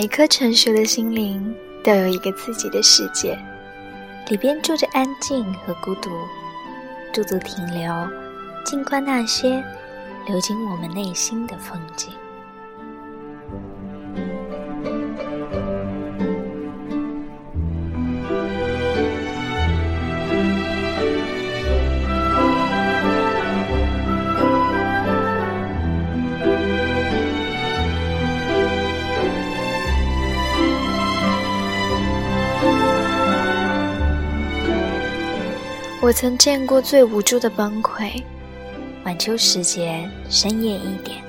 每颗成熟的心灵都有一个自己的世界，里边住着安静和孤独。驻足停留，静观那些流进我们内心的风景。我曾见过最无助的崩溃。晚秋时节，深夜一点，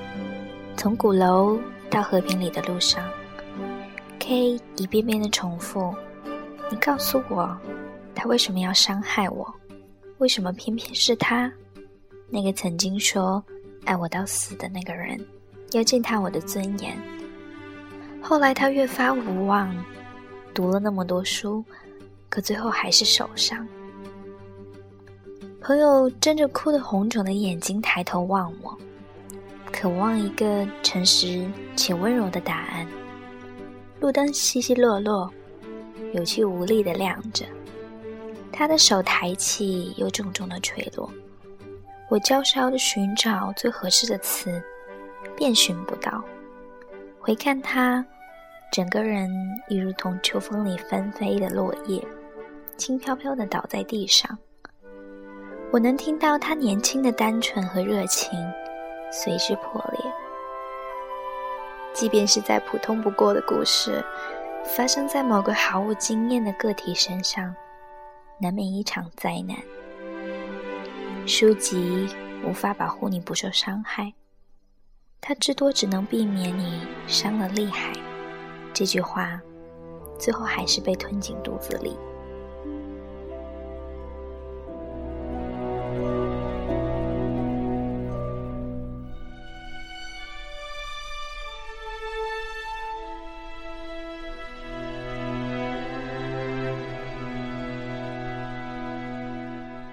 从鼓楼到和平里的路上，K 一遍遍的重复：“你告诉我，他为什么要伤害我？为什么偏偏是他？那个曾经说爱我到死的那个人，要践踏我的尊严。后来他越发无望，读了那么多书，可最后还是受伤。”朋友睁着哭得红肿的眼睛抬头望我，渴望一个诚实且温柔的答案。路灯稀稀落落，有气无力地亮着。他的手抬起又重重地垂落。我焦烧地寻找最合适的词，便寻不到。回看他，整个人已如同秋风里纷飞的落叶，轻飘飘地倒在地上。我能听到他年轻的单纯和热情，随之破裂。即便是在普通不过的故事，发生在某个毫无经验的个体身上，难免一场灾难。书籍无法保护你不受伤害，它至多只能避免你伤了厉害。这句话，最后还是被吞进肚子里。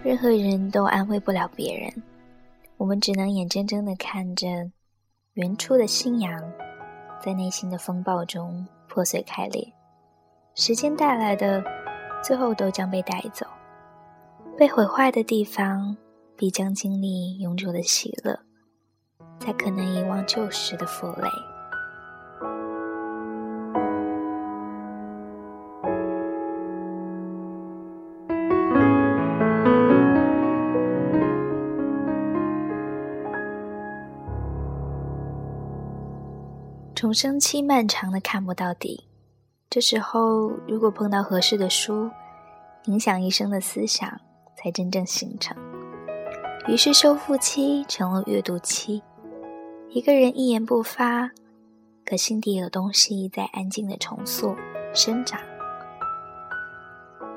任何人都安慰不了别人，我们只能眼睁睁的看着原初的信仰在内心的风暴中破碎开裂。时间带来的，最后都将被带走。被毁坏的地方，必将经历永久的喜乐，才可能遗忘旧时的负累。重生期漫长的看不到底，这时候如果碰到合适的书，影响一生的思想才真正形成。于是修复期成了阅读期，一个人一言不发，可心底有东西在安静的重塑生长。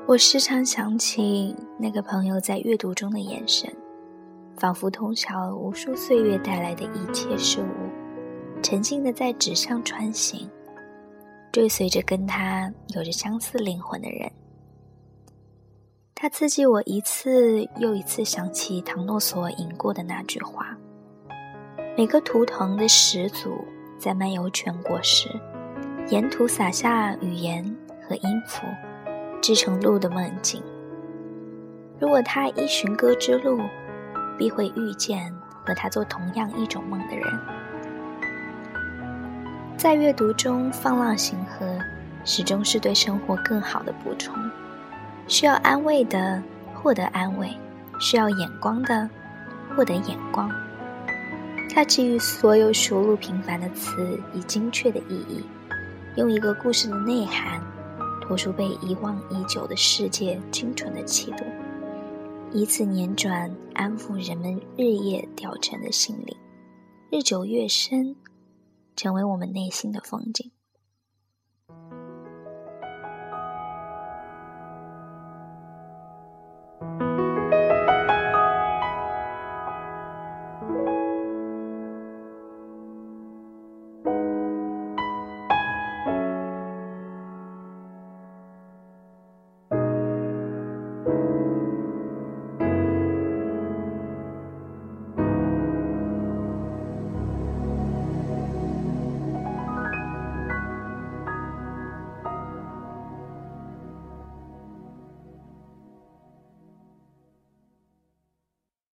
我时常想起那个朋友在阅读中的眼神，仿佛通晓了无数岁月带来的一切事物。沉静的在纸上穿行，追随着跟他有着相似灵魂的人。他刺激我一次又一次想起唐诺所吟过的那句话：“每个图腾的始祖在漫游全国时，沿途撒下语言和音符，织成路的梦境。如果他依寻歌之路，必会遇见和他做同样一种梦的人。”在阅读中放浪形骸，始终是对生活更好的补充。需要安慰的，获得安慰；需要眼光的，获得眼光。它给予所有熟路平凡的词以精确的意义，用一个故事的内涵，托出被遗忘已久的世界精纯的气度，以此辗转安抚人们日夜掉沉的心灵。日久月深。成为我们内心的风景。